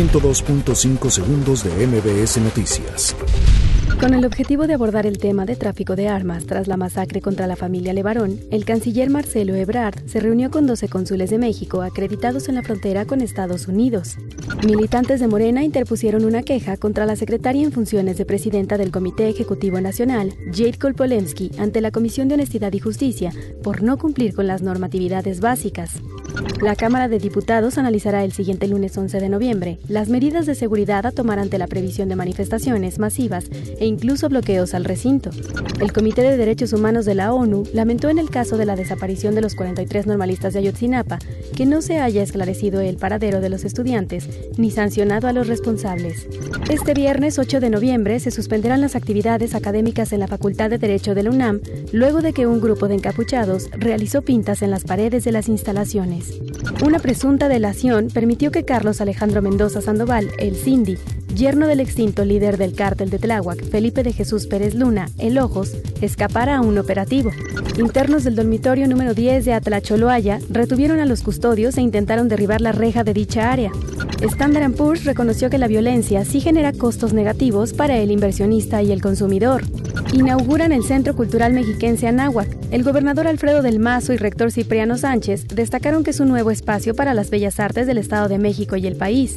102.5 segundos de MBS Noticias. Con el objetivo de abordar el tema de tráfico de armas tras la masacre contra la familia Levarón, el canciller Marcelo Ebrard se reunió con 12 cónsules de México acreditados en la frontera con Estados Unidos. Militantes de Morena interpusieron una queja contra la secretaria en funciones de presidenta del Comité Ejecutivo Nacional, Jade Kolpolemsky, ante la Comisión de Honestidad y Justicia por no cumplir con las normatividades básicas. La Cámara de Diputados analizará el siguiente lunes 11 de noviembre las medidas de seguridad a tomar ante la previsión de manifestaciones masivas e incluso bloqueos al recinto. El Comité de Derechos Humanos de la ONU lamentó en el caso de la desaparición de los 43 normalistas de Ayotzinapa que no se haya esclarecido el paradero de los estudiantes ni sancionado a los responsables. Este viernes 8 de noviembre se suspenderán las actividades académicas en la Facultad de Derecho de la UNAM luego de que un grupo de encapuchados realizó pintas en las paredes de las instalaciones. Una presunta delación permitió que Carlos Alejandro Mendoza Sandoval, el Cindy, yerno del extinto líder del cártel de Tláhuac, Felipe de Jesús Pérez Luna, el Ojos, escapara a un operativo. Internos del dormitorio número 10 de Atlacholoaya retuvieron a los custodios e intentaron derribar la reja de dicha área. Standard Poor's reconoció que la violencia sí genera costos negativos para el inversionista y el consumidor. Inauguran el Centro Cultural Mexiquense Anáhuac. El gobernador Alfredo del Mazo y rector Cipriano Sánchez destacaron que es un nuevo espacio para las bellas artes del Estado de México y el país.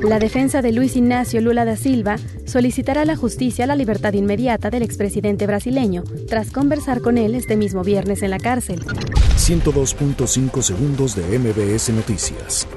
La defensa de Luis Ignacio Lula da Silva solicitará a la justicia la libertad inmediata del expresidente brasileño tras conversar con él este mismo viernes en la cárcel. 102.5 segundos de MBS Noticias.